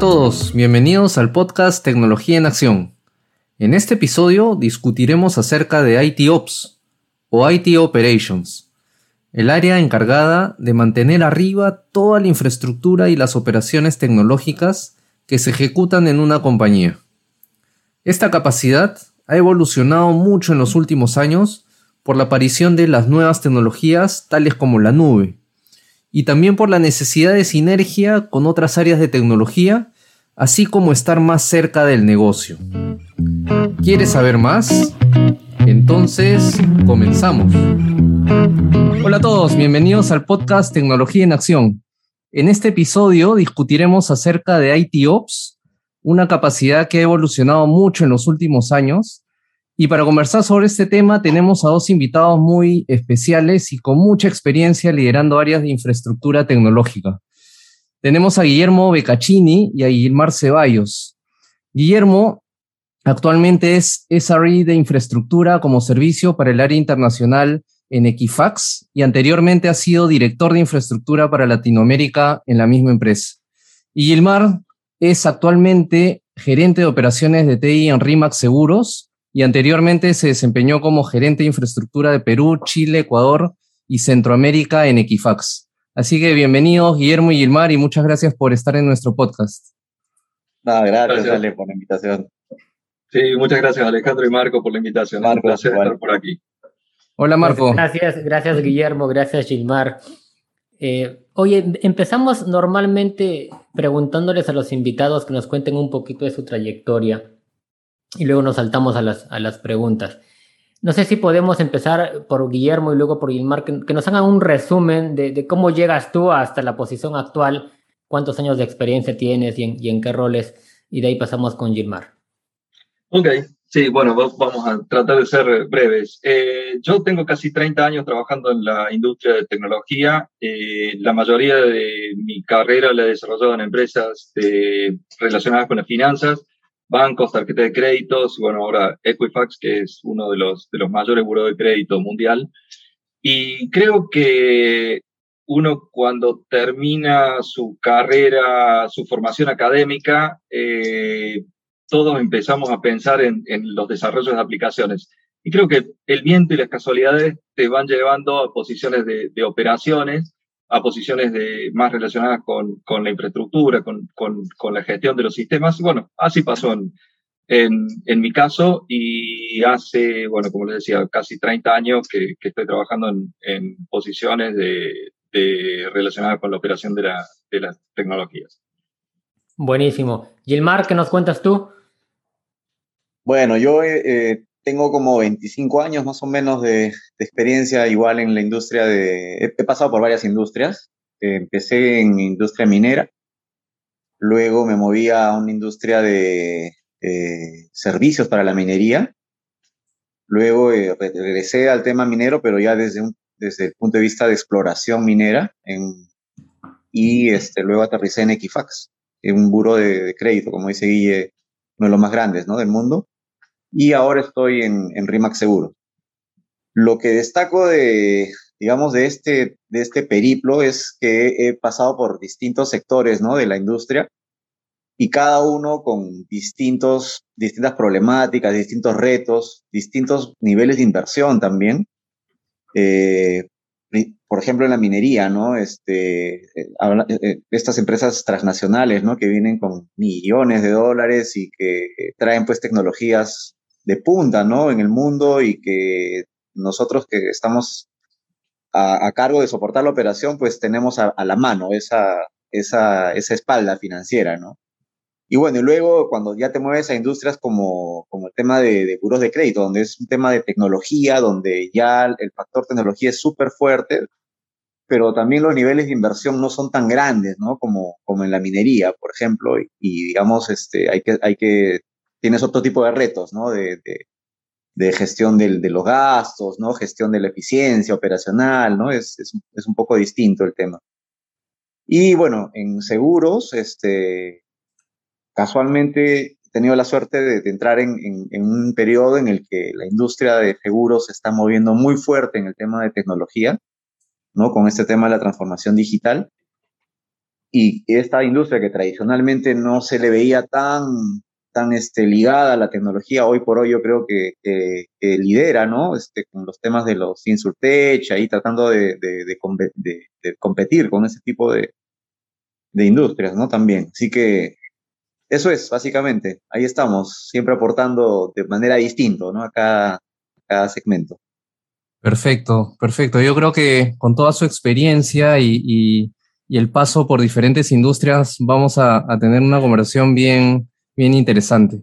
todos, bienvenidos al podcast Tecnología en Acción. En este episodio discutiremos acerca de IT Ops o IT Operations, el área encargada de mantener arriba toda la infraestructura y las operaciones tecnológicas que se ejecutan en una compañía. Esta capacidad ha evolucionado mucho en los últimos años por la aparición de las nuevas tecnologías tales como la nube, y también por la necesidad de sinergia con otras áreas de tecnología, así como estar más cerca del negocio. ¿Quieres saber más? Entonces, comenzamos. Hola a todos, bienvenidos al podcast Tecnología en Acción. En este episodio discutiremos acerca de IT Ops, una capacidad que ha evolucionado mucho en los últimos años y para conversar sobre este tema tenemos a dos invitados muy especiales y con mucha experiencia liderando áreas de infraestructura tecnológica. Tenemos a Guillermo Beccacini y a Guilmar Ceballos. Guillermo actualmente es SRE de infraestructura como servicio para el área internacional en Equifax y anteriormente ha sido director de infraestructura para Latinoamérica en la misma empresa. Y Gilmar es actualmente gerente de operaciones de TI en RIMAX Seguros y anteriormente se desempeñó como gerente de infraestructura de Perú, Chile, Ecuador y Centroamérica en Equifax. Así que bienvenidos Guillermo y Gilmar y muchas gracias por estar en nuestro podcast. Nada, gracias, Ale, por la invitación. Sí, muchas gracias Alejandro y Marco por la invitación. Marco, Un placer estar por aquí. Hola Marco. Gracias, gracias Guillermo, gracias Gilmar. Eh, oye, empezamos normalmente preguntándoles a los invitados que nos cuenten un poquito de su trayectoria y luego nos saltamos a las, a las preguntas. No sé si podemos empezar por Guillermo y luego por Gilmar, que, nos hagan un resumen de, cómo llegas tú hasta la posición actual, cuántos años de experiencia tienes y en, y en qué roles, y de ahí pasamos con Gilmar. Ok, sí, bueno, vamos a tratar de ser breves. Eh, yo tengo casi 30 años trabajando en la industria de tecnología. Eh, la mayoría de mi carrera la he desarrollado en empresas relacionadas con las finanzas bancos, tarjeta de créditos, bueno, ahora Equifax, que es uno de los, de los mayores buros de crédito mundial. Y creo que uno cuando termina su carrera, su formación académica, eh, todos empezamos a pensar en, en, los desarrollos de aplicaciones. Y creo que el viento y las casualidades te van llevando a posiciones de, de operaciones a posiciones de, más relacionadas con, con la infraestructura, con, con, con, la gestión de los sistemas. bueno, así pasó en, en, en, mi caso y hace, bueno, como les decía, casi 30 años que, que estoy trabajando en, en posiciones de, de, relacionadas con la operación de, la, de las tecnologías. Buenísimo. Gilmar, ¿qué nos cuentas tú? Bueno, yo eh, tengo como 25 años más o menos de, experiencia igual en la industria de... He, pasado por varias industrias. empecé en industria minera, luego me moví a una industria de servicios para la minería, luego eh, regresé al tema minero, pero ya desde, un, desde el punto de vista de exploración minera, en, y este, luego aterricé en Equifax, en un buro de, de, crédito, como dice Guille, uno de los más grandes ¿no? del mundo y ahora estoy en, en RIMAX Seguro. Lo que destaco de, digamos, de este, de este periplo es que he pasado por distintos sectores, ¿no? De la industria y cada uno con distintos, distintas problemáticas, distintos retos, distintos niveles de inversión también. Eh, por ejemplo, en la minería, ¿no? Este, eh, eh, estas empresas transnacionales, ¿no? Que vienen con millones de dólares y que traen pues tecnologías de punta, ¿no? En el mundo y que nosotros que estamos a, cargo de soportar la operación, pues tenemos a, la mano esa, esa, esa espalda financiera, ¿no? Y bueno, y luego cuando ya te mueves a industrias como, como el tema de, de buros de crédito, donde es un tema de tecnología, donde ya el factor tecnología es súper fuerte, pero también los niveles de inversión no son tan grandes, ¿no? Como, como en la minería, por ejemplo, y, y digamos, este, hay que, hay que tienes otro tipo de retos, ¿no? De, de, gestión del, de los gastos, ¿no? Gestión de la eficiencia operacional, ¿no? Es, es, es, un poco distinto el tema. Y bueno, en seguros, este, casualmente he tenido la suerte de, entrar en, en, en, un periodo en el que la industria de seguros se está moviendo muy fuerte en el tema de tecnología, ¿no? Con este tema de la transformación digital. y esta industria que tradicionalmente no se le veía tan, tan este, ligada a la tecnología, hoy por hoy yo creo que, lidera, ¿no? Este, con los temas de los insurtech, ahí tratando de, de, competir con ese tipo de, industrias, ¿no? También. Así que eso es, básicamente. Ahí estamos, siempre aportando de manera distinta, ¿no? A cada, cada segmento. Perfecto, perfecto. Yo creo que con toda su experiencia y, el paso por diferentes industrias vamos a, tener una conversación bien, bien interesante.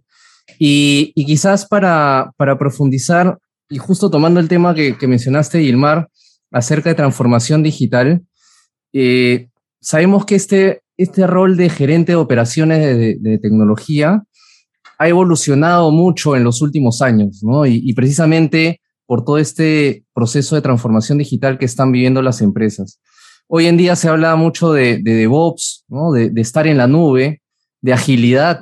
Y, quizás para, para, profundizar, y justo tomando el tema que, mencionaste, Gilmar, acerca de transformación digital, eh, sabemos que este, este rol de gerente de operaciones de, tecnología ha evolucionado mucho en los últimos años, ¿no? y precisamente por todo este proceso de transformación digital que están viviendo las empresas. Hoy en día se habla mucho de, DevOps, de, estar en la nube, de agilidad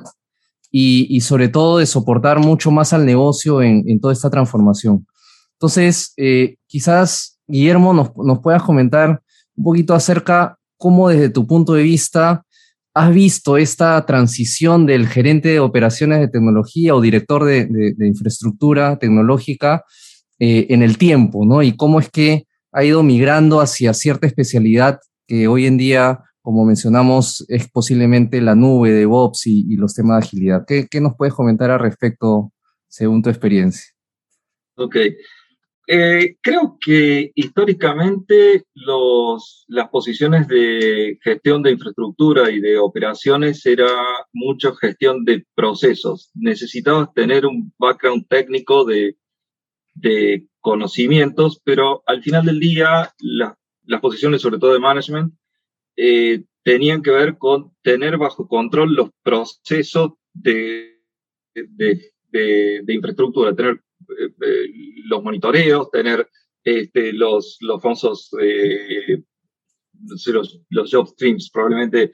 y, sobre todo de soportar mucho más al negocio en, toda esta transformación. Entonces, eh, quizás, Guillermo, nos, nos puedas comentar un poquito acerca cómo desde tu punto de vista has visto esta transición del gerente de operaciones de tecnología o director de infraestructura tecnológica eh, en el tiempo, ¿no? Y cómo es que ha ido migrando hacia cierta especialidad que hoy en día, como mencionamos, es posiblemente la nube de DevOps y, los temas de agilidad. ¿Qué, nos puedes comentar al respecto según tu experiencia? Ok. Eh, creo que históricamente las posiciones de gestión de infraestructura y de operaciones era mucho gestión de procesos. Necesitabas tener un background técnico de conocimientos, pero al final del día las posiciones, sobre todo de management, eh, tenían que ver con tener bajo control los procesos de, de, infraestructura, tener eh, eh, los monitoreos, tener este, los, los famosos los, los job streams. Probablemente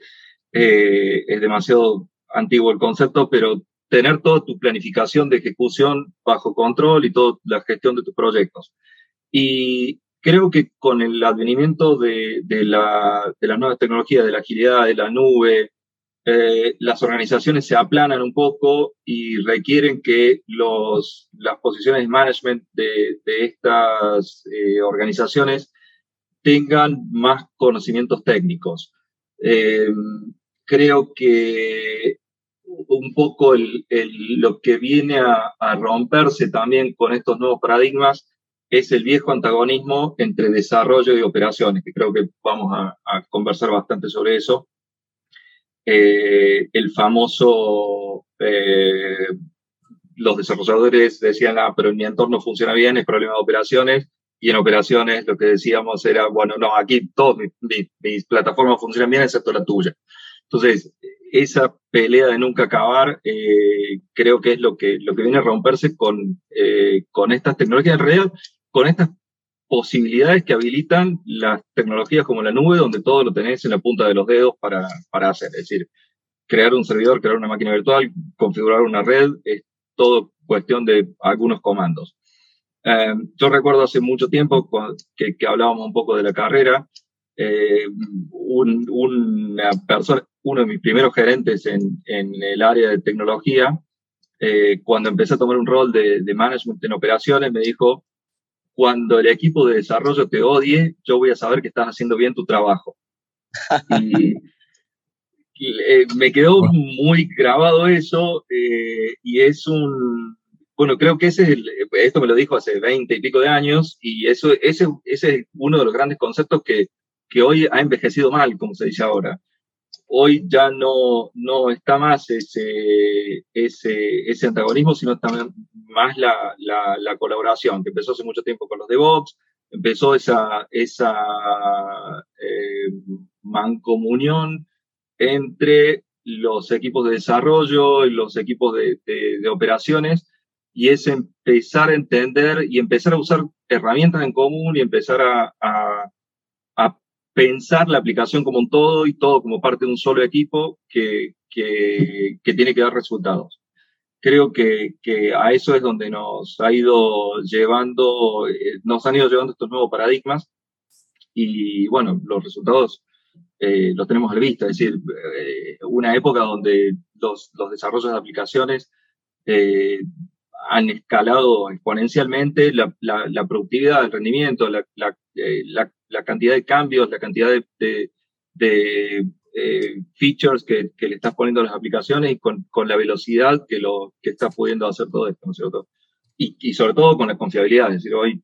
es demasiado antiguo el concepto, pero tener toda tu planificación de ejecución bajo control y toda la gestión de tus proyectos. Y creo que con el advenimiento de, de, la, de las nuevas tecnologías, de la agilidad, de la nube, eh, las organizaciones se aplanan un poco y requieren que las posiciones de management de, de estas eh, organizaciones tengan más conocimientos técnicos. Eh, creo que un poco lo que viene a, romperse también con estos nuevos paradigmas es el viejo antagonismo entre desarrollo y operaciones, que creo que vamos a, conversar bastante sobre eso. Eh, el famoso, eh, los desarrolladores decían, ah, pero en mi entorno funciona bien, es problema de operaciones, y en operaciones lo que decíamos era, bueno, no, aquí todas mis plataformas funcionan bien excepto la tuya. Entonces, esa pelea de nunca acabar eh, creo que es lo que, lo que viene a romperse con, con estas tecnologías en realidad, con estas posibilidades que habilitan las tecnologías como la nube, donde todo lo tenés en la punta de los dedos para, para hacer. Es decir, crear un servidor, crear una máquina virtual, configurar una red, es todo cuestión de algunos comandos. Eh, yo recuerdo hace mucho tiempo que, hablábamos un poco de la carrera, eh, un, una persona, uno de mis primeros gerentes en, en el área de tecnología, eh, cuando empecé a tomar un rol de, de, management en operaciones, me dijo, cuando el equipo de desarrollo te odie, yo voy a saber que estás haciendo bien tu trabajo. y, eh, me quedó muy grabado eso eh, y es un, bueno, creo que ese es el, esto me lo dijo hace 20 y pico de años y eso, ese, ese es uno de los grandes conceptos que, que hoy ha envejecido mal, como se dice ahora. Hoy ya no, no está más ese, ese, antagonismo, sino también más la, la, la, colaboración, que empezó hace mucho tiempo con los DevOps, empezó esa, esa eh, mancomunión entre los equipos de desarrollo y los equipos de, de, operaciones, y es empezar a entender y empezar a usar herramientas en común y empezar a pensar la aplicación como un todo y todo como parte de un solo equipo que, que, que tiene que dar resultados. Creo que, que, a eso es donde nos ha ido llevando, eh, nos han ido llevando estos nuevos paradigmas y bueno, los resultados eh, lo tenemos a la vista. Es decir, eh, una época donde los, los desarrollos de aplicaciones eh, han escalado exponencialmente la, la, productividad, el rendimiento, la, la, cantidad de cambios, la cantidad de, de, features que, le estás poniendo a las aplicaciones y con, la velocidad que, lo, que está pudiendo hacer todo esto, ¿no es cierto? Y, sobre todo con la confiabilidad, es decir, hoy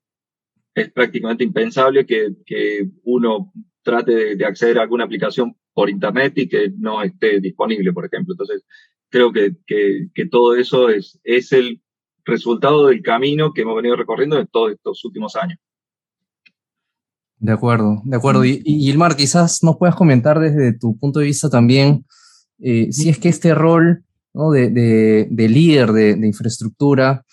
es prácticamente impensable que, uno trate de, acceder a alguna aplicación por Internet y que no esté disponible, por ejemplo. Entonces, creo que, que, todo eso es, es el resultado del camino que hemos venido recorriendo en todos estos últimos años. De acuerdo, de acuerdo. Y, y Gilmar, quizás nos puedas comentar desde tu punto de vista también eh, si es que este rol ¿no? de, de, líder de, infraestructura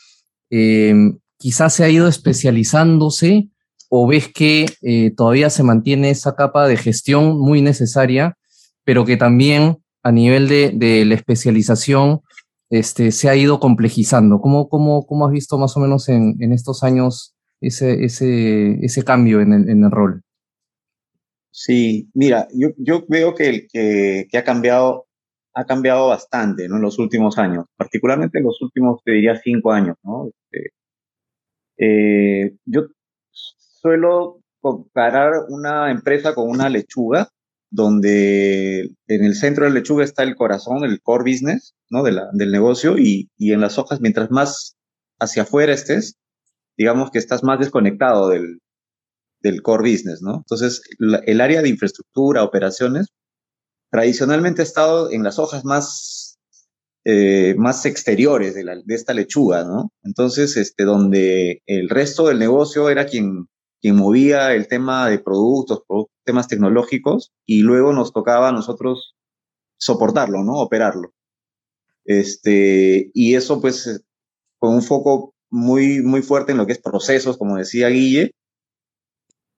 eh, quizás se ha ido especializándose o ves que eh, todavía se mantiene esa capa de gestión muy necesaria, pero que también a nivel de, la especialización este, se ha ido complejizando? ¿Cómo, cómo, cómo has visto más o menos en, estos años ese, ese, ese cambio en el, en el, rol? Sí, mira, yo, yo veo que, que, que, ha cambiado ha cambiado bastante ¿no? en los últimos años, particularmente en los últimos, te diría, cinco años. ¿no? Este, eh, yo suelo comparar una empresa con una lechuga, donde en el centro de la lechuga está el corazón, el core business, ¿no? De la, del negocio y, y en las hojas, mientras más hacia afuera estés, digamos que estás más desconectado del, del core business, ¿no? Entonces, el área de infraestructura, operaciones, tradicionalmente ha estado en las hojas más, eh, más exteriores de, la, de, esta lechuga, ¿no? Entonces, este, donde el resto del negocio era quien quien movía el tema de productos, temas tecnológicos, y luego nos tocaba a nosotros soportarlo, ¿no? Operarlo. Este, y eso pues con un foco muy, muy fuerte en lo que es procesos, como decía Guille,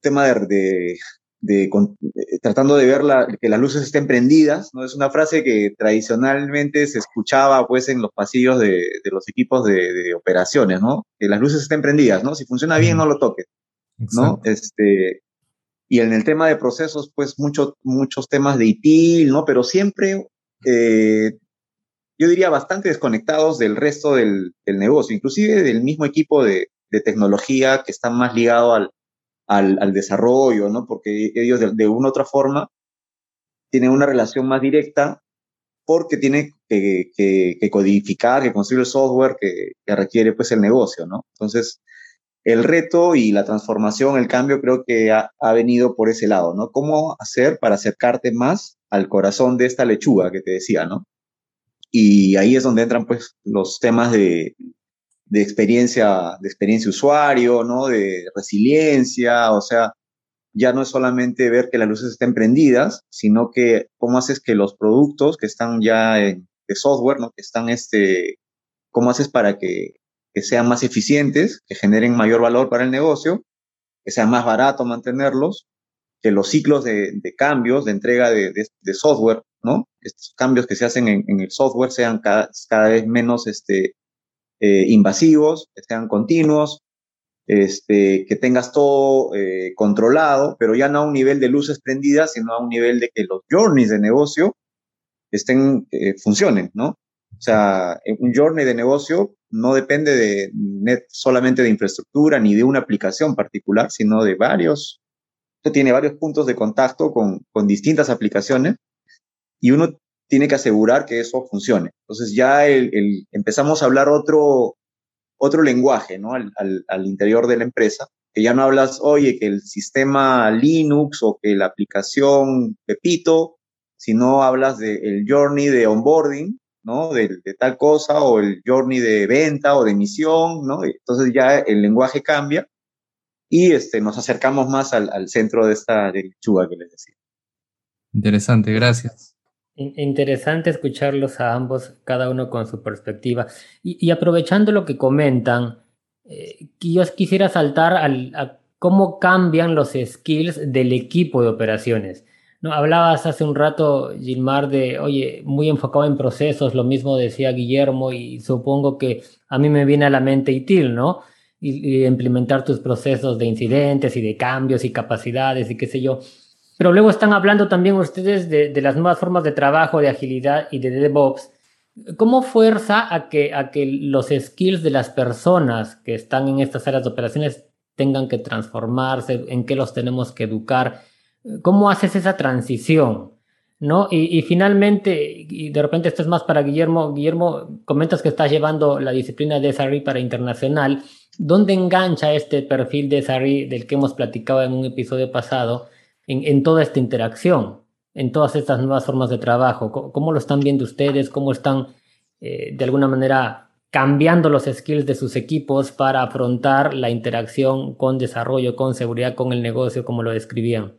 tema de, de, eh, tratando de ver la, que las luces estén prendidas, ¿no? Es una frase que tradicionalmente se escuchaba pues en los pasillos de, de los equipos de, de, operaciones, ¿no? Que las luces estén prendidas, ¿no? Si funciona bien, no lo toques. ¿no? Este, y en el tema de procesos, pues muchos muchos temas de ITIL, ¿no? Pero siempre, eh, yo diría, bastante desconectados del resto del, del, negocio, inclusive del mismo equipo de, de tecnología que está más ligado al, al, al desarrollo, ¿no? Porque ellos de, de, una u otra forma tienen una relación más directa porque tienen que, que, que codificar, que construir el software que, que, requiere pues el negocio, ¿no? Entonces, el reto y la transformación, el cambio, creo que ha, venido por ese lado, ¿no? ¿Cómo hacer para acercarte más al corazón de esta lechuga que te decía, ¿no? Y ahí es donde entran, pues, los temas de, de experiencia, de experiencia usuario, ¿no? De resiliencia, o sea, ya no es solamente ver que las luces estén prendidas, sino que cómo haces que los productos que están ya en, de software, ¿no? Que están, este, cómo haces para que que sean más eficientes, que generen mayor valor para el negocio, que sea más barato mantenerlos, que los ciclos de, de cambios, de entrega de, de, de, software, ¿no? Estos cambios que se hacen en, en el software sean cada, cada vez menos este, eh, invasivos, que sean continuos, este, que tengas todo eh, controlado, pero ya no a un nivel de luces prendidas, sino a un nivel de que los journeys de negocio estén, eh, funcionen, ¿no? O sea, un journey de negocio no depende de net solamente de infraestructura ni de una aplicación particular, sino de varios. Tiene varios puntos de contacto con, con distintas aplicaciones y uno tiene que asegurar que eso funcione. Entonces ya el, el, empezamos a hablar otro, otro lenguaje ¿no? Al, al, al, interior de la empresa, que ya no hablas, oye, que el sistema Linux o que la aplicación Pepito, sino hablas del journey de onboarding, ¿no? De, de, tal cosa o el journey de venta o de emisión, ¿no? Entonces ya el lenguaje cambia y este, nos acercamos más al, al centro de esta lechuga que les decía. Interesante, gracias. Interesante escucharlos a ambos, cada uno con su perspectiva. Y, aprovechando lo que comentan, eh, yo quisiera saltar al, a cómo cambian los skills del equipo de operaciones. No, hablabas hace un rato, Gilmar, de, oye, muy enfocado en procesos, lo mismo decía Guillermo, y supongo que a mí me viene a la mente ITIL, ¿no? Y, implementar tus procesos de incidentes y de cambios y capacidades y qué sé yo. Pero luego están hablando también ustedes de, de las nuevas formas de trabajo, de agilidad y de DevOps. ¿Cómo fuerza a que, a que los skills de las personas que están en estas áreas de operaciones tengan que transformarse? ¿En qué los tenemos que educar? ¿Cómo haces esa transición? ¿No? Y, finalmente, y de repente esto es más para Guillermo, Guillermo, comentas que estás llevando la disciplina de SRI para internacional. ¿Dónde engancha este perfil de SRI del que hemos platicado en un episodio pasado en, toda esta interacción? en todas estas nuevas formas de trabajo? ¿Cómo, lo están viendo ustedes? ¿Cómo están eh, de alguna manera cambiando los skills de sus equipos para afrontar la interacción con desarrollo, con seguridad, con el negocio, como lo describían?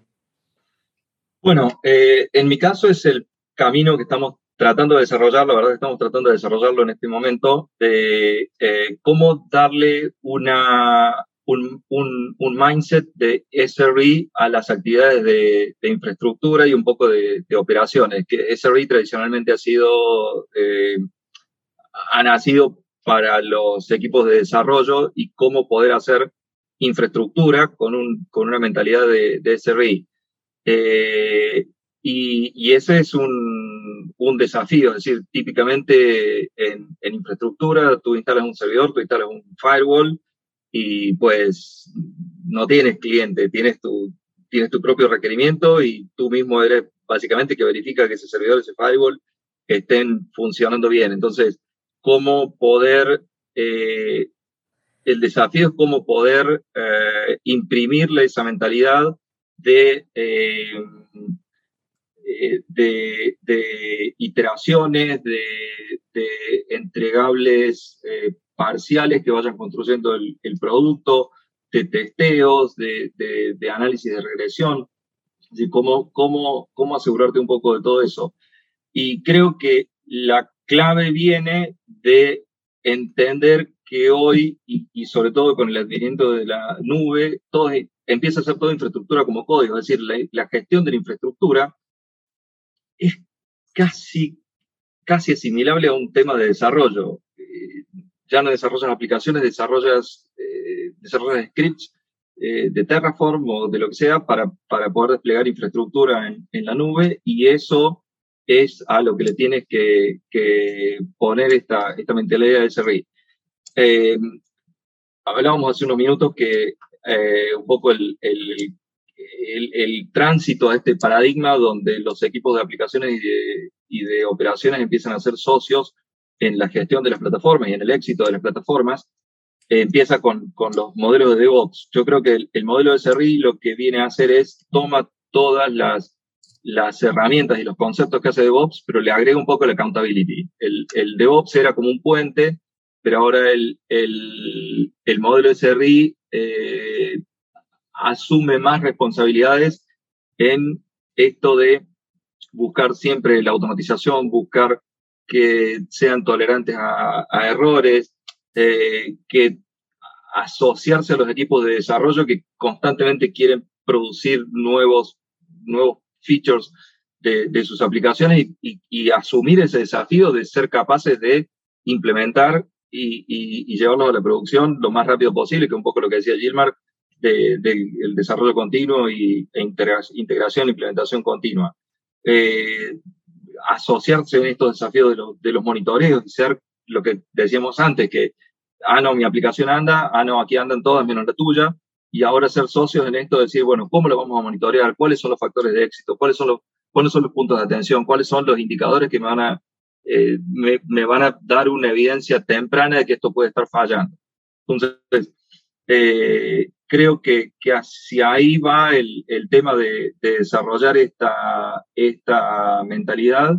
Bueno, eh, en mi caso es el camino que estamos tratando de desarrollar, la verdad que estamos tratando de desarrollarlo en este momento, de eh, cómo darle una, un, un, mindset de SRE a las actividades de, infraestructura y un poco de, operaciones, que SRE tradicionalmente ha sido, eh, ha nacido para los equipos de desarrollo y cómo poder hacer infraestructura con, un, con una mentalidad de, de SRE. Eh, y, y, ese es un, un, desafío, es decir, típicamente en, en infraestructura tú instalas un servidor, tú instalas un firewall, y pues no tienes cliente, tienes tu, tienes tu propio requerimiento y tú mismo eres básicamente que verifica que ese servidor, ese firewall, estén funcionando bien. Entonces, ¿cómo poder, eh, el desafío es cómo poder eh, imprimirle esa mentalidad de, eh, de, de, iteraciones, de, de entregables parciales que vayan construyendo el, producto, de testeos, de, análisis de regresión, de cómo, cómo, cómo asegurarte un poco de todo eso. Y creo que la clave viene de entender que hoy, y, sobre todo con el advenimiento de la nube, todo empieza a ser toda infraestructura como código, es decir, la, gestión de la infraestructura es casi, casi asimilable a un tema de desarrollo. Eh, ya no desarrollas aplicaciones, desarrollas, eh, scripts eh, de Terraform o de lo que sea para, para poder desplegar infraestructura en, la nube y eso es a lo que le tienes que, poner esta, esta mentalidad de SRI. Eh, hablábamos hace unos minutos que eh, un poco el, el, el, el, tránsito a este paradigma donde los equipos de aplicaciones y de, y de operaciones empiezan a ser socios en la gestión de las plataformas y en el éxito de las plataformas, eh, empieza con, con, los modelos de DevOps. Yo creo que el, modelo de SRI lo que viene a hacer es toma todas las, las herramientas y los conceptos que hace DevOps, pero le agrega un poco la accountability. El, el DevOps era como un puente, pero ahora el, el, el modelo de SRI eh, asume más responsabilidades en esto de buscar siempre la automatización, buscar que sean tolerantes a, errores, eh, que asociarse a los equipos de desarrollo que constantemente quieren producir nuevos, nuevos features de, sus aplicaciones y, asumir ese desafío de ser capaces de implementar y, y, llevarlos a la producción lo más rápido posible, que un poco lo que decía Gilmar, del de, desarrollo continuo y, e integración implementación continua. Eh, asociarse en estos desafíos de, los monitoreos y ser lo que decíamos antes, que, ah, no, mi aplicación anda, ah, no, aquí andan todas menos la tuya, y ahora ser socios en esto, decir, bueno, ¿cómo lo vamos a monitorear? ¿Cuáles son los factores de éxito? ¿Cuáles son los, cuáles son los puntos de atención? ¿Cuáles son los indicadores que me van a, eh, me, me, van a dar una evidencia temprana de que esto puede estar fallando? Entonces, eh, creo que, que, hacia ahí va el, el tema de, de, desarrollar esta, esta mentalidad.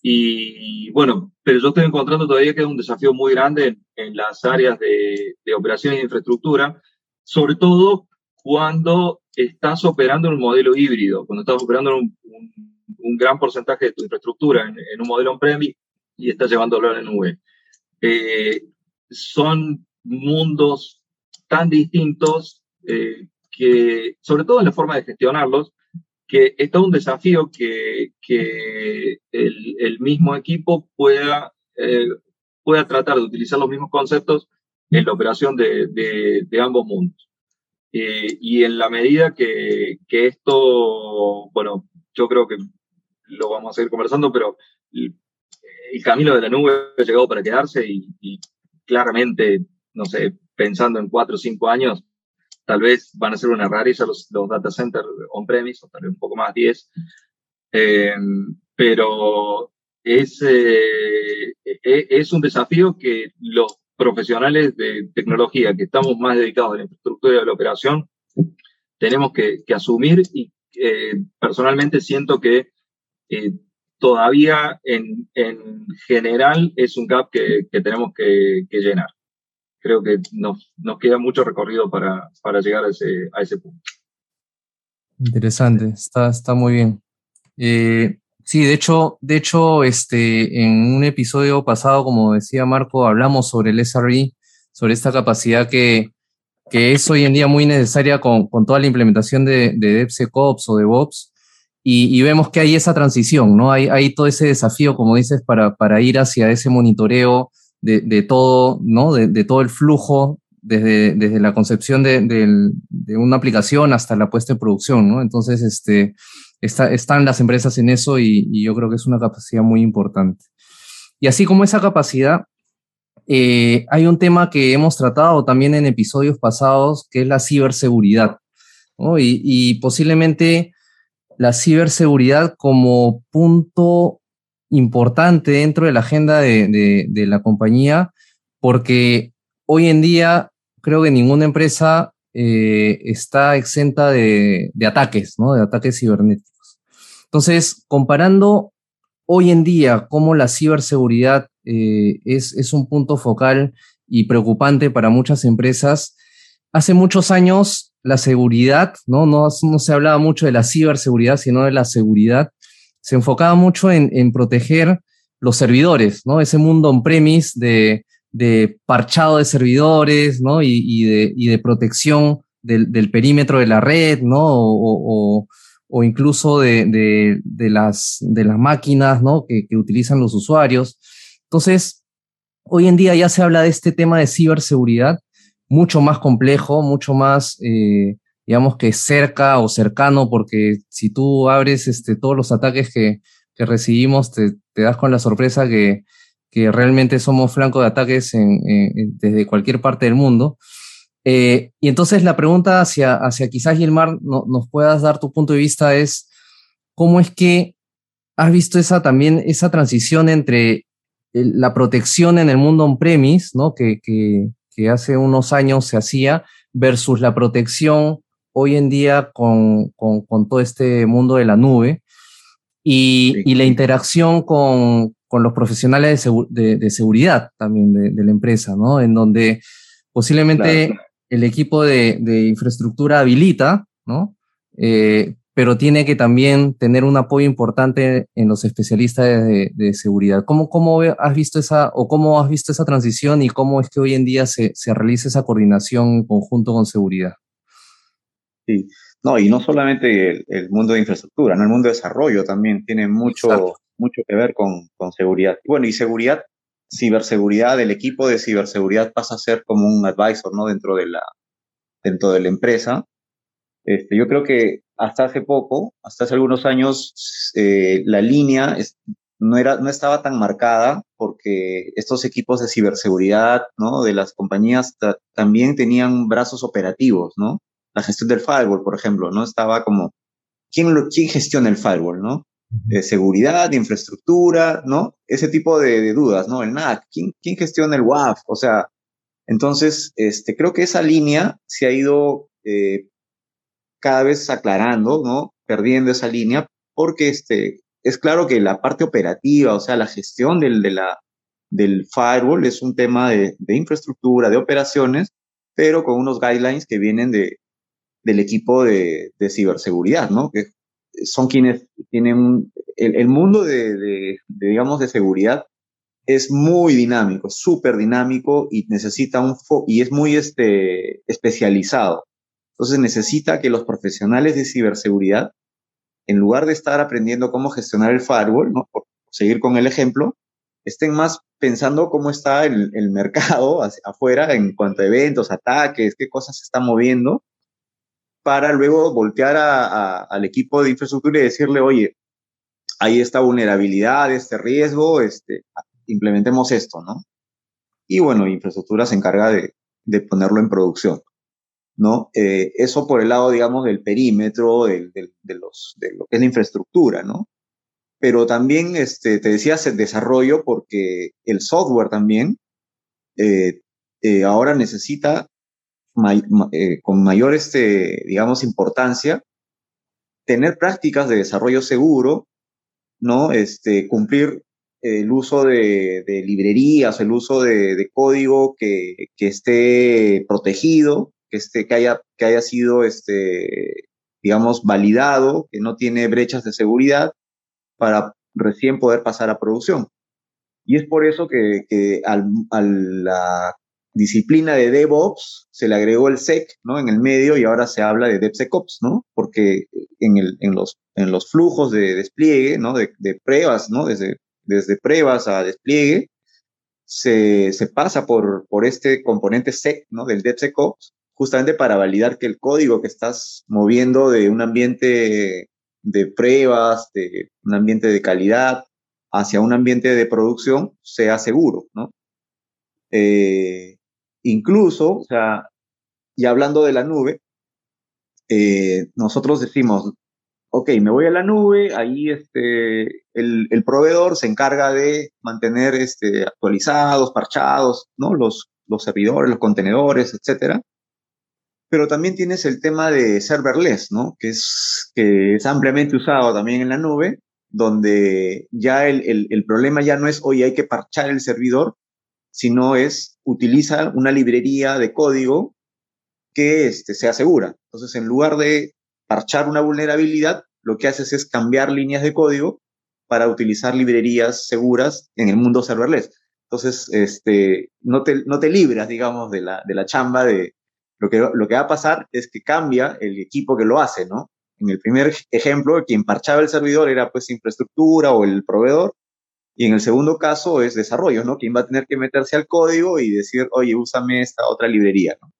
Y bueno, pero yo estoy encontrando todavía que es un desafío muy grande en, en las áreas de, de, operaciones de infraestructura, sobre todo cuando estás operando en un modelo híbrido, cuando estás operando un, un, un gran porcentaje de tu infraestructura en, en un modelo on-premise y estás llevándolo a la nube. Eh, son mundos tan distintos eh, que, sobre todo en la forma de gestionarlos, que es todo un desafío que, que el, el, mismo equipo pueda, eh, pueda tratar de utilizar los mismos conceptos en la operación de, de, de ambos mundos. Eh, y en la medida que, que, esto, bueno, yo creo que lo vamos a seguir conversando, pero el, camino de la nube ha llegado para quedarse y, y claramente, no sé, pensando en cuatro o cinco años, tal vez van a ser una rareza los, data centers on-premise, o tal vez un poco más 10. Eh, pero es, eh, e, es un desafío que los profesionales de tecnología que estamos más dedicados a la infraestructura y a la operación tenemos que, asumir y eh, personalmente siento que todavía en, en, general es un gap que, que tenemos que, llenar. Creo que nos, nos queda mucho recorrido para, para llegar a ese, a ese punto. Interesante, está, está muy bien. Eh, Sí, de hecho, de hecho, este, en un episodio pasado, como decía Marco, hablamos sobre el SRE, sobre esta capacidad que, que es hoy en día muy necesaria con, con toda la implementación de, de DevSecOps o DevOps. Y, y, vemos que hay esa transición, ¿no? Hay, hay todo ese desafío, como dices, para, para ir hacia ese monitoreo de, de todo, ¿no? De, de, todo el flujo, desde, desde la concepción de, de, una aplicación hasta la puesta en producción, ¿no? Entonces, este, están las empresas en eso y, yo creo que es una capacidad muy importante. Y así como esa capacidad, eh, hay un tema que hemos tratado también en episodios pasados, que es la ciberseguridad. Y, posiblemente la ciberseguridad como punto importante dentro de la agenda de, la compañía, porque hoy en día creo que ninguna empresa eh, está exenta de, de, ataques, ¿no? De ataques cibernéticos. Entonces, comparando hoy en día cómo la ciberseguridad eh, es, es un punto focal y preocupante para muchas empresas, hace muchos años la seguridad, ¿no? No, no se hablaba mucho de la ciberseguridad, sino de la seguridad. Se enfocaba mucho en, proteger los servidores, ¿no? Ese mundo on-premise de, parchado de servidores, ¿no? Y, de, protección del, perímetro de la red, ¿no? O, incluso de, las, de las máquinas, ¿no? Que, que, utilizan los usuarios. Entonces, hoy en día ya se habla de este tema de ciberseguridad mucho más complejo, mucho más, eh, digamos que cerca o cercano, porque si tú abres este, todos los ataques que, que recibimos, te, te das con la sorpresa que que realmente somos flanco de ataques en, en, desde cualquier parte del mundo. Eh, y entonces la pregunta hacia, hacia quizás Gilmar no, nos puedas dar tu punto de vista es, ¿cómo es que has visto esa también, esa transición entre la protección en el mundo on-premise, ¿no? Que, que, que, hace unos años se hacía, versus la protección hoy en día con, con, con todo este mundo de la nube? Y, sí. y la interacción con, con los profesionales de, de, de seguridad también de, de, la empresa, ¿no? En donde posiblemente claro. el equipo de, infraestructura habilita, ¿no? Eh, pero tiene que también tener un apoyo importante en los especialistas de, seguridad. ¿Cómo, ¿Cómo has visto esa, o cómo has visto esa transición y cómo es que hoy en día se, se realiza esa coordinación en conjunto con seguridad? Sí, no, y no solamente el, el, mundo de infraestructura, ¿no? el mundo de desarrollo también tiene mucho, Exacto mucho que ver con, con seguridad. Y bueno, y seguridad, ciberseguridad, el equipo de ciberseguridad pasa a ser como un advisor, ¿no? Dentro de la, dentro de la empresa. Este, yo creo que hasta hace poco, hasta hace algunos años, eh, la línea es, no, era, no estaba tan marcada porque estos equipos de ciberseguridad, ¿no? De las compañías también tenían brazos operativos, ¿no? La gestión del firewall, por ejemplo, ¿no? Estaba como, ¿quién, lo, quién gestiona el firewall, ¿no? de seguridad, de infraestructura, ¿no? Ese tipo de, de, dudas, ¿no? El NAC, ¿quién, ¿quién gestiona el WAF? O sea, entonces, este, creo que esa línea se ha ido eh, cada vez aclarando, ¿no? Perdiendo esa línea, porque este, es claro que la parte operativa, o sea, la gestión del, de la, del firewall es un tema de, de infraestructura, de operaciones, pero con unos guidelines que vienen de, del equipo de, ciberseguridad, ¿no? Que son quienes tienen el, mundo de, digamos, de seguridad es muy dinámico, súper dinámico y necesita un fo y es muy este, especializado. Entonces necesita que los profesionales de ciberseguridad, en lugar de estar aprendiendo cómo gestionar el firewall, ¿no? por seguir con el ejemplo, estén más pensando cómo está el, mercado afuera en cuanto a eventos, ataques, qué cosas se están moviendo para luego voltear al equipo de infraestructura y decirle, oye, hay esta vulnerabilidad, este riesgo, este, implementemos esto, ¿no? Y bueno, infraestructura se encarga de, ponerlo en producción, ¿no? Eh, eso por el lado, digamos, del perímetro, de, lo que es la infraestructura, ¿no? Pero también, este, te decía, el desarrollo porque el software también eh, eh, ahora necesita con mayor, este, digamos, importancia tener prácticas de desarrollo seguro, ¿no? Este, cumplir el uso de, librerías, el uso de, código que, esté protegido, que, esté, que, haya, que haya sido, este, digamos, validado, que no tiene brechas de seguridad para recién poder pasar a producción. Y es por eso que, que al, a disciplina de DevOps se le agregó el SEC, ¿no? En el medio y ahora se habla de DevSecOps, ¿no? Porque en, el, en, los, en los flujos de despliegue, ¿no? De, de pruebas, ¿no? Desde, desde pruebas a despliegue, se, se pasa por, por este componente SEC, ¿no? Del DevSecOps, justamente para validar que el código que estás moviendo de un ambiente de pruebas, de un ambiente de calidad, hacia un ambiente de producción sea seguro, ¿no? Eh, Incluso, o sea, y hablando de la nube, eh, nosotros decimos, ok, me voy a la nube, ahí este, el, proveedor se encarga de mantener este, actualizados, parchados, ¿no? Los, los servidores, los contenedores, etcétera. Pero también tienes el tema de serverless, ¿no? Que es, que es ampliamente usado también en la nube, donde ya el, el, el problema ya no es, oye, hay que parchar el servidor, sino es utiliza una librería de código que este, sea segura. Entonces, en lugar de parchar una vulnerabilidad, lo que haces es cambiar líneas de código para utilizar librerías seguras en el mundo serverless. Entonces, este, no, te, no te libras, digamos, de la, de la chamba de lo que, lo que va a pasar es que cambia el equipo que lo hace, ¿no? En el primer ejemplo, quien parchaba el servidor era pues infraestructura o el proveedor, y en el segundo caso es desarrollo, ¿no? Quien va a tener que meterse al código y decir, oye, úsame esta otra librería, ¿no?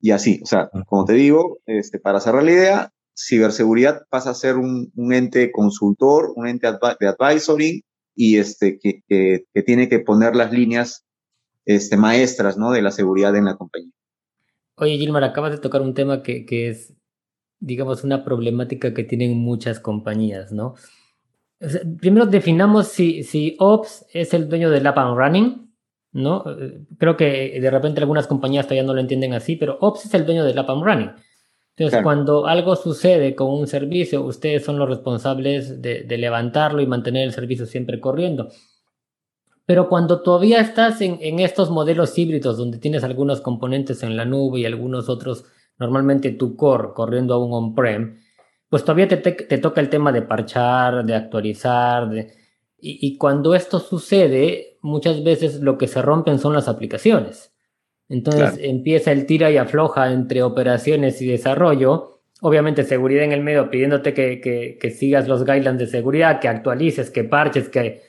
Y así, o sea, como te digo, este, para cerrar la idea, ciberseguridad pasa a ser un, ente consultor, un ente de advisory y este, que, que, tiene que poner las líneas este, maestras, ¿no? De la seguridad en la compañía. Oye, Gilmar, acabas de tocar un tema que, que es, digamos, una problemática que tienen muchas compañías, ¿no? Primero definamos si, si Ops es el dueño del app and running, ¿no? Creo que de repente algunas compañías todavía no lo entienden así, pero Ops es el dueño del app and running. Entonces, cuando algo sucede con un servicio, ustedes son los responsables de, de, levantarlo y mantener el servicio siempre corriendo. Pero cuando todavía estás en, en, estos modelos híbridos donde tienes algunos componentes en la nube y algunos otros, normalmente tu core corriendo a un on-prem, pues todavía te, te, toca el tema de parchar, de actualizar, de, y, cuando esto sucede, muchas veces lo que se rompen son las aplicaciones. Entonces empieza el tira y afloja entre operaciones y desarrollo. Obviamente seguridad en el medio pidiéndote que, que, que sigas los guidelines de seguridad, que actualices, que parches, que,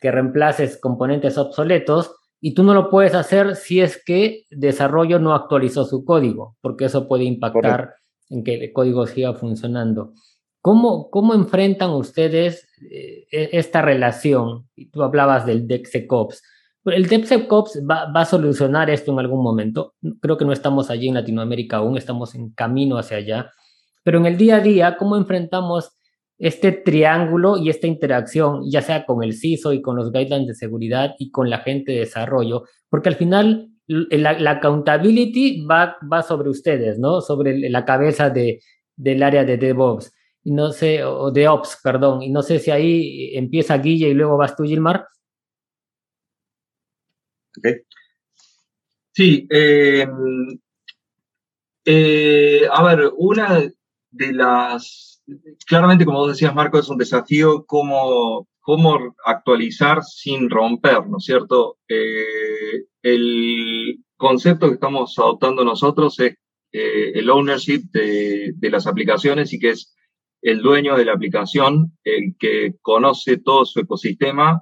que reemplaces componentes obsoletos. Y tú no lo puedes hacer si es que desarrollo no actualizó su código, porque eso puede impactar en que el código siga funcionando. ¿Cómo, cómo enfrentan ustedes eh, e, esta relación? Tú hablabas del DevSecOps. ¿El DevSecOps va, va a solucionar esto en algún momento? Creo que no estamos allí en Latinoamérica aún, estamos en camino hacia allá. Pero en el día a día, ¿cómo enfrentamos este triángulo y esta interacción, ya sea con el CISO y con los guidelines de seguridad y con la gente de desarrollo? Porque al final la, accountability va, va sobre ustedes, ¿no? Sobre la cabeza de, del área de DevOps. Y no sé, o de Ops, perdón. Y no sé si ahí empieza Guille y luego vas tú, Gilmar. Ok. Sí. Eh, eh, a ver, una de las. Claramente, como vos decías, Marco, es un desafío cómo, cómo actualizar sin romper, ¿no es cierto? Eh, el concepto que estamos adoptando nosotros es eh, el ownership de, las aplicaciones y que es el dueño de la aplicación, el que conoce todo su ecosistema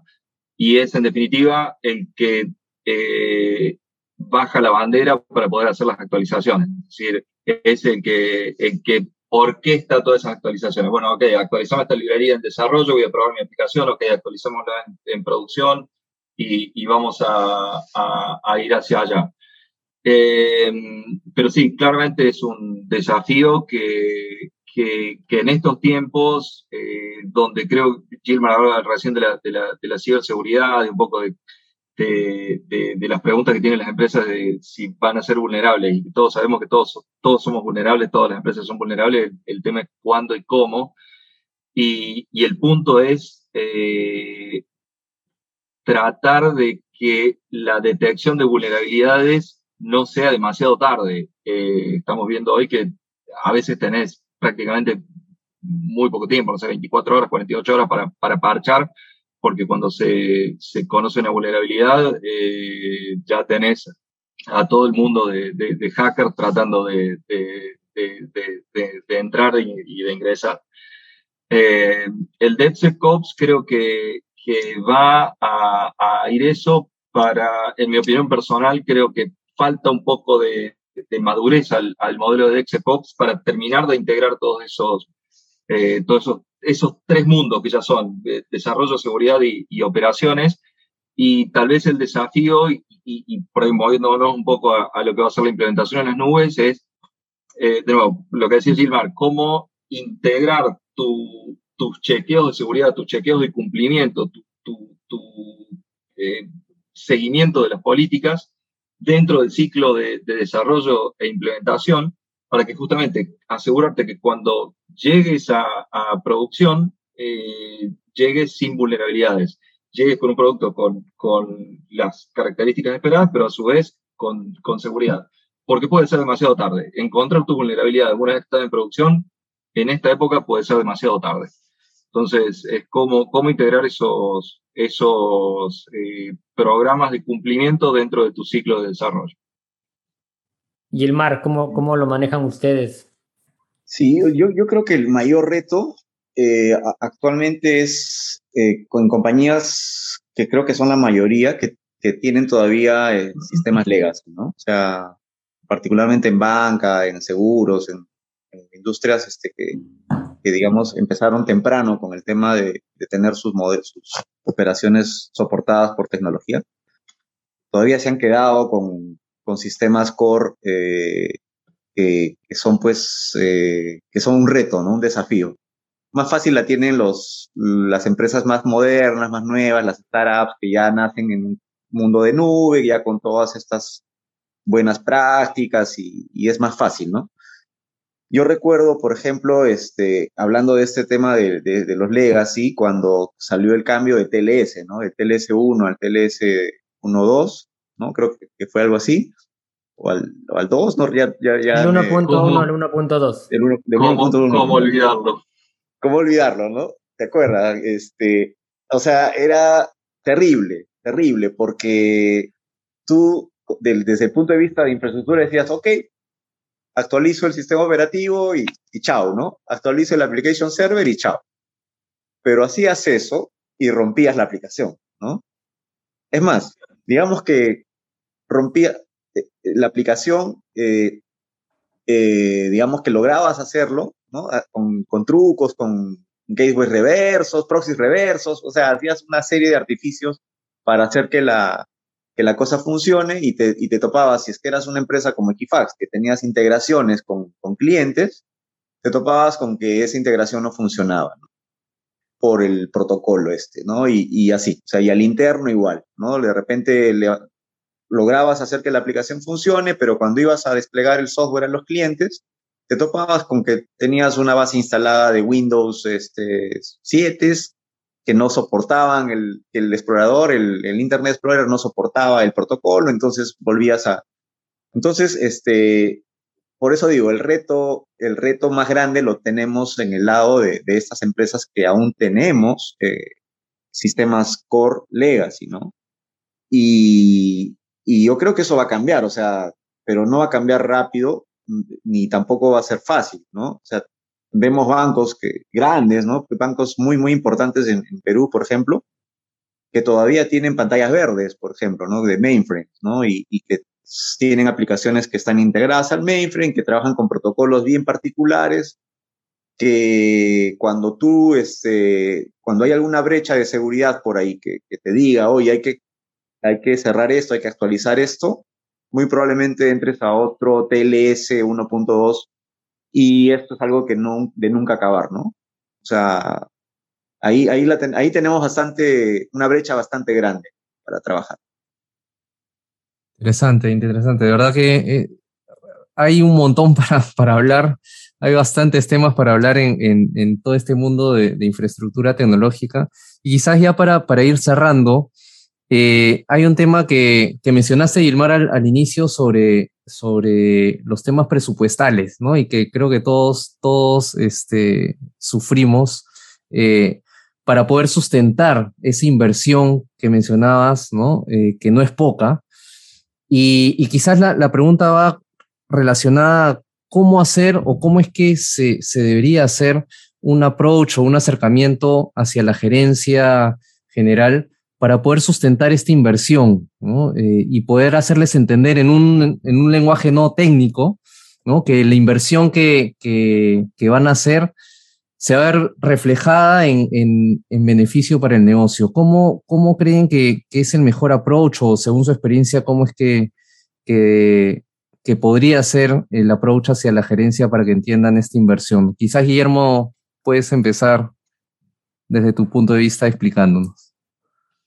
y es en definitiva el que eh, baja la bandera para poder hacer las actualizaciones. Es decir, es el que, el que orquesta todas esas actualizaciones. Bueno, ok, actualizamos esta librería en desarrollo, voy a probar mi aplicación, ok, actualizamos en, producción y, vamos a, ir hacia allá. Eh, pero sí, claramente es un desafío que, que, en estos tiempos, eh, donde creo Gilmar hablaba recién de la, de, la, de la ciberseguridad, de un poco de, de, las preguntas que tienen las empresas de si van a ser vulnerables, y todos sabemos que todos, todos somos vulnerables, todas las empresas son vulnerables, el, tema es cuándo y cómo, y, y el punto es eh, tratar de que la detección de vulnerabilidades no sea demasiado tarde. Eh, estamos viendo hoy que a veces tenés prácticamente muy poco tiempo, no sé, 24 horas, 48 horas para, para parchar, porque cuando se, se conoce una vulnerabilidad, eh, ya tenés a todo el mundo de, de, hackers tratando de, de, entrar y, de ingresar. Eh, el DevSecOps creo que, que va a, a, ir eso para, en mi opinión personal, creo que falta un poco de, madurez al, al, modelo de DevSecOps para terminar de integrar todos esos, eh, todos esos, esos, tres mundos que ya son desarrollo, seguridad y, operaciones. Y tal vez el desafío, y, y, por ahí moviéndonos un poco a, lo que va a ser la implementación en las nubes, es, eh, de nuevo, lo que decía Gilmar, cómo integrar tu, tus chequeos de seguridad, tus chequeos de cumplimiento, tu, tu, tu eh, seguimiento de las políticas dentro del ciclo de, desarrollo e implementación para que justamente asegurarte que cuando llegues a, producción, eh, llegues sin vulnerabilidades, llegues con un producto con, con, las características esperadas, pero a su vez con, con seguridad. Porque puede ser demasiado tarde. Encontrar tu vulnerabilidad una vez que estás en producción, en esta época puede ser demasiado tarde. Entonces, es cómo, cómo integrar esos, esos eh, programas de cumplimiento dentro de tu ciclo de desarrollo. ¿Y el mar, cómo, cómo lo manejan ustedes? Sí, yo, yo creo que el mayor reto eh, actualmente es eh, con compañías que creo que son la mayoría que, que tienen todavía sistemas legacy, ¿no? O sea, particularmente en banca, en seguros, en, en industrias este, que, que, digamos, empezaron temprano con el tema de, de tener sus, sus operaciones soportadas por tecnología. Todavía se han quedado con, con sistemas core eh, que, que, son, pues, eh, que son un reto, ¿no? Un desafío. Más fácil la tienen los, las empresas más modernas, más nuevas, las startups que ya nacen en un mundo de nube, ya con todas estas buenas prácticas y, es más fácil, ¿no? Yo recuerdo, por ejemplo, este, hablando de este tema de, de, los legacy, cuando salió el cambio de TLS, ¿no? De TLS 1 al TLS 1.2, ¿no? Creo que, fue algo así. O al, o al 2, ¿no? Ya, ya, ya del 1.1 al 1.2. ¿Cómo, ¿Cómo olvidarlo? ¿Cómo olvidarlo, no? ¿Te acuerdas? Este, o sea, era terrible, terrible, porque tú, desde el punto de vista de infraestructura, decías, ok, actualizo el sistema operativo y, y chao, ¿no? Actualizo el application server y chao. Pero hacías eso y rompías la aplicación, ¿no? Es más, digamos que rompía la aplicación, eh, eh, digamos que lograbas hacerlo, ¿no? Ah, con, trucos, con gateways reversos, proxies reversos, o sea, hacías una serie de artificios para hacer que la, que la cosa funcione y te, y te topabas, si es que eras una empresa como Equifax, que tenías integraciones con, con clientes, te topabas con que esa integración no funcionaba por el protocolo este, ¿no? Y, y, así, o sea, y al interno igual, ¿no? De repente le, lograbas hacer que la aplicación funcione, pero cuando ibas a desplegar el software en los clientes, te topabas con que tenías una base instalada de Windows este, 7 que no soportaban el, el explorador, el, el, Internet Explorer no soportaba el protocolo, entonces volvías a... Entonces, este, por eso digo, el reto, el reto más grande lo tenemos en el lado de, de estas empresas que aún tenemos eh, sistemas core legacy, ¿no? Y, y yo creo que eso va a cambiar, o sea, pero no va a cambiar rápido, ni tampoco va a ser fácil, ¿no? O sea, vemos bancos que, grandes, ¿no? Bancos muy, muy importantes en, Perú, por ejemplo, que todavía tienen pantallas verdes, por ejemplo, ¿no? De mainframes, ¿no? Y, y, que tienen aplicaciones que están integradas al mainframe, que trabajan con protocolos bien particulares, que cuando tú, este, cuando hay alguna brecha de seguridad por ahí que, te diga, oye, hay que, hay que cerrar esto, hay que actualizar esto, muy probablemente entres a otro TLS 1.2 y esto es algo que no, de nunca acabar, ¿no? O sea, ahí, ahí, ahí tenemos bastante, una brecha bastante grande para trabajar. Interesante, interesante. De verdad que eh, hay un montón para, para hablar, hay bastantes temas para hablar en, en, todo este mundo de, infraestructura tecnológica. Y quizás ya para, para ir cerrando, eh, hay un tema que, que mencionaste, Gilmar, al, inicio sobre, sobre los temas presupuestales, ¿no? Y que creo que todos, todos este, sufrimos eh, para poder sustentar esa inversión que mencionabas, ¿no? que no es poca, y, quizás la, pregunta va relacionada cómo hacer o cómo es que se, debería hacer un approach o un acercamiento hacia la gerencia general para poder sustentar esta inversión eh, y poder hacerles entender en un, lenguaje no técnico que la inversión que, van a hacer se va a ver reflejada en, beneficio para el negocio. ¿Cómo, cómo creen que, es el mejor approach o según su experiencia, cómo es que, que, podría ser el approach hacia la gerencia para que entiendan esta inversión? Quizás, Guillermo, puedes empezar desde tu punto de vista explicándonos.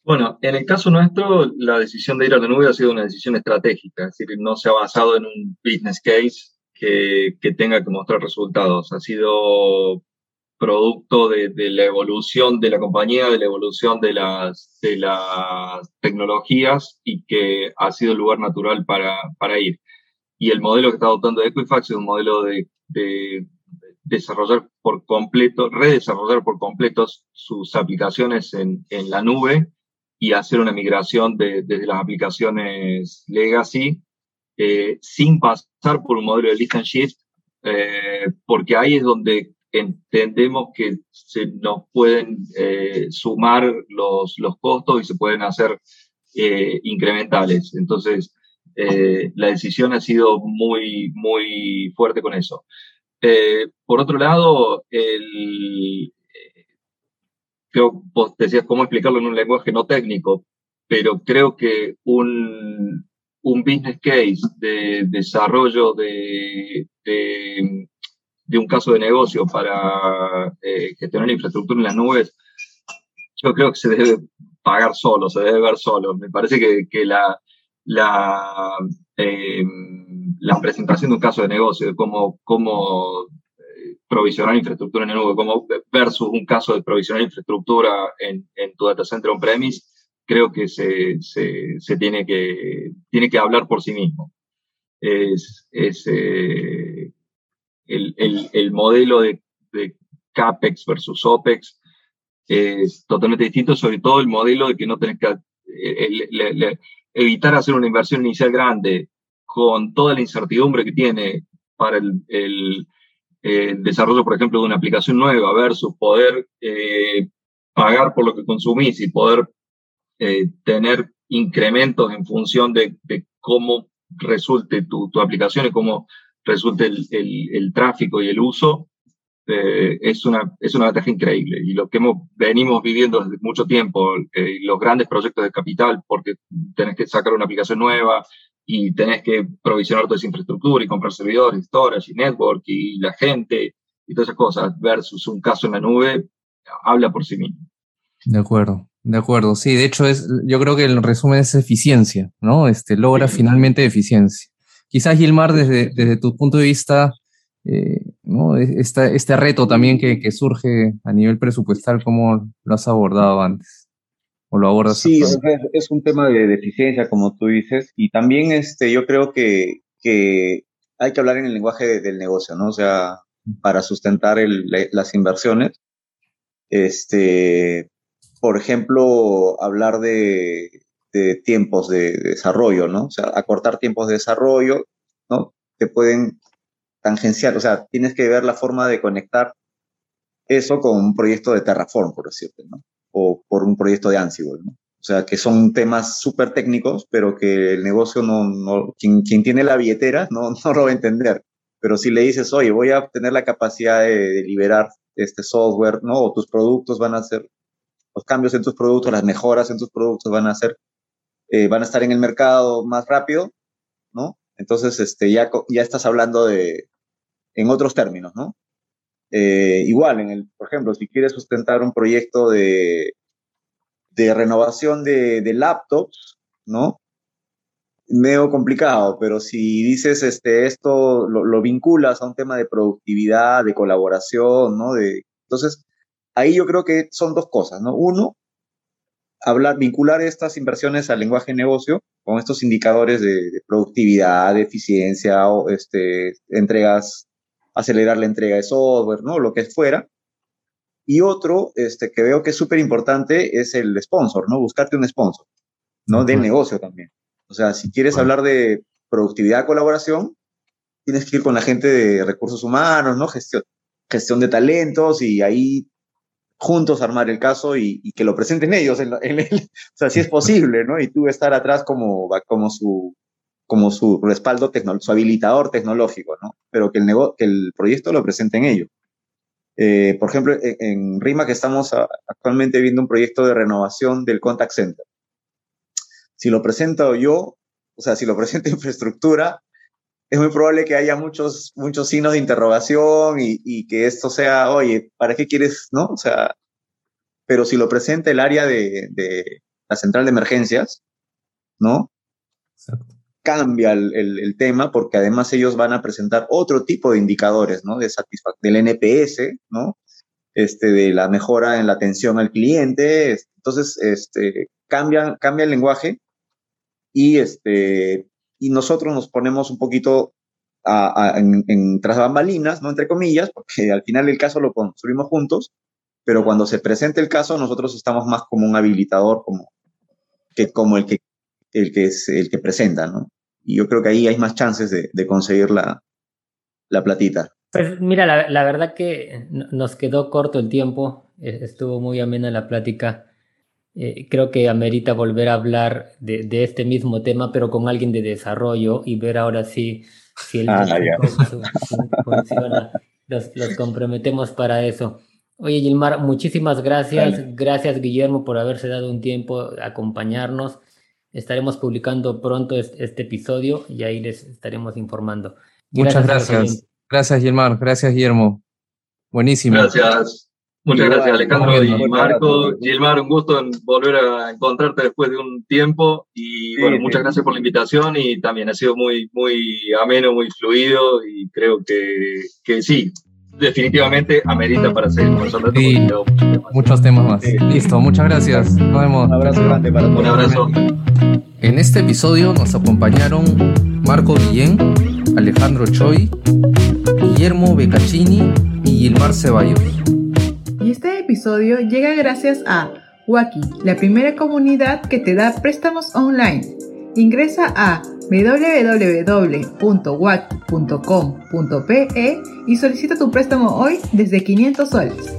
Bueno, en el caso nuestro, la decisión de ir a la nube ha sido una decisión estratégica, es decir, no se ha basado en un business case que, que tenga que mostrar resultados. Ha sido producto de, la evolución de la compañía, de la evolución de las, de las tecnologías y que ha sido el lugar natural para, para ir. Y el modelo que está adoptando Equifax es un modelo de, desarrollar por completo, redesarrollar por completo sus aplicaciones en, en la nube y hacer una migración desde las aplicaciones legacy eh, sin pasar por un modelo de lift and shift, eh, porque ahí es donde entendemos que se nos pueden eh, sumar los, los costos y se pueden hacer incrementales. Entonces, la decisión ha sido muy, muy fuerte con eso. por otro lado, el, creo, vos decías cómo explicarlo en un lenguaje no técnico, pero creo que un, un business case de desarrollo de, de un caso de negocio para eh, gestionar infraestructura en las nubes, yo creo que se debe pagar solo, se debe ver solo. Me parece que, que la, la, eh, la presentación de un caso de negocio, de cómo, cómo provisionar infraestructura en la nube, como versus un caso de provisionar infraestructura en, en tu data center on-premise, creo que se, se, se, tiene, que, tiene que hablar por sí mismo. Es, es eh, el, el, el modelo de, CAPEX versus OPEX es totalmente distinto, sobre todo el modelo de que no tenés que evitar hacer una inversión inicial grande con toda la incertidumbre que tiene para el, el, desarrollo, por ejemplo, de una aplicación nueva versus poder eh, pagar por lo que consumís y poder eh, tener incrementos en función de, cómo resulte tu, tu, aplicación y cómo resulte el, el, tráfico y el uso, eh, es, una, es una ventaja increíble. Y lo que venimos viviendo desde mucho tiempo, eh, los grandes proyectos de capital, porque tenés que sacar una aplicación nueva y tenés que provisionar toda esa infraestructura y comprar servidores, storage y network y la gente y todas esas cosas, versus un caso en la nube, habla por sí mismo. De acuerdo. De acuerdo, sí, de hecho es, yo creo que el resumen es eficiencia, ¿no? Este, logra finalmente eficiencia. Quizás, Gilmar, desde, desde tu punto de vista, eh, ¿no? este, este reto también que, que, surge a nivel presupuestal, ¿cómo lo has abordado antes? ¿O lo abordas? Sí, es, un tema de, eficiencia, como tú dices, y también este, yo creo que, que hay que hablar en el lenguaje del negocio, ¿no? O sea, para sustentar el, las inversiones. Este, por ejemplo, hablar de, tiempos de, desarrollo, ¿no? O sea, acortar tiempos de desarrollo, ¿no? Te pueden tangenciar, o sea, tienes que ver la forma de conectar eso con un proyecto de Terraform, por decirte, ¿no? O por un proyecto de Ansible, ¿no? O sea, que son temas súper técnicos, pero que el negocio no, no quien, quien, tiene la billetera no, no lo va a entender. Pero si le dices, oye, voy a tener la capacidad de, de liberar este software, ¿no? O tus productos van a ser, los cambios en tus productos, las mejoras en tus productos van a ser, eh, van a estar en el mercado más rápido, ¿no? Entonces, este, ya, ya estás hablando de, en otros términos, ¿no? Eh, igual, en el, por ejemplo, si quieres sustentar un proyecto de, de renovación de, de laptops, ¿no? medio complicado, pero si dices este, esto, lo, lo, vinculas a un tema de productividad, de colaboración, ¿no? De, entonces, ahí yo creo que son dos cosas, ¿no? Uno, hablar, vincular estas inversiones al lenguaje de negocio con estos indicadores de, de productividad, de eficiencia, o este, entregas, acelerar la entrega de software, ¿no? Lo que fuera. Y otro, este, que veo que es súper importante es el sponsor, ¿no? Buscarte un sponsor, ¿no? Del negocio también. O sea, si quieres hablar de productividad, colaboración, tienes que ir con la gente de recursos humanos, ¿no? Gestión, gestión de talentos y ahí juntos armar el caso y, y que lo presenten ellos. En, en el, o sea, si es posible, ¿no? Y tú estar atrás como, como su como su respaldo, su habilitador tecnológico, ¿no? Pero que el, que el proyecto lo presenten ellos. Eh, por ejemplo, en, en RIMA que estamos actualmente viendo un proyecto de renovación del contact center si lo presento yo, o sea, si lo presento infraestructura, es muy probable que haya muchos, muchos signos de interrogación y, y, que esto sea, oye, ¿para qué quieres, no? O sea, pero si lo presenta el área de, de la central de emergencias, ¿no? Exacto. Cambia el, el, el, tema porque además ellos van a presentar otro tipo de indicadores, ¿no? De satisfacción, del NPS, ¿no? Este, de la mejora en la atención al cliente. Entonces, este, cambia, cambia el lenguaje y, este, y nosotros nos ponemos un poquito a, a, en, en, tras bambalinas, ¿no? Entre comillas, porque al final el caso lo construimos juntos, pero cuando se presente el caso nosotros estamos más como un habilitador, como, que como el que, el que es el que presenta, ¿no? Y yo creo que ahí hay más chances de, de conseguir la, la platita. Pues mira, la, la, verdad que nos quedó corto el tiempo, estuvo muy amena la plática. Eh, creo que amerita volver a hablar de, de, este mismo tema, pero con alguien de desarrollo y ver ahora sí si el ah, funciona. Los, los, comprometemos para eso. Oye, Gilmar, muchísimas gracias. Gracias, Guillermo, por haberse dado un tiempo a acompañarnos. Estaremos publicando pronto este, este episodio y ahí les estaremos informando. Muchas gracias. Gracias, gracias Gilmar. Gracias, Guillermo. Buenísimo. Gracias. Muchas gracias, Alejandro y Marco. Gilmar, un gusto en volver a encontrarte después de un tiempo. Y sí, bueno, muchas gracias por la invitación y también ha sido muy, muy ameno, muy fluido y creo que, que sí, definitivamente amerita para seguir conversando. Sí, muchos temas más. Sí. Listo, muchas gracias. Nos vemos. Un abrazo grande para todos. Un abrazo. En este episodio nos acompañaron Marco Guillén, Alejandro Choi, Guillermo Beccacini y Gilmar Ceballos. Y este episodio llega gracias a Waki, la primera comunidad que te da préstamos online. Ingresa a www.waki.com.pe y solicita tu préstamo hoy desde 500 soles.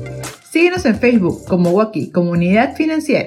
Síguenos en Facebook como Waki Comunidad Financiera.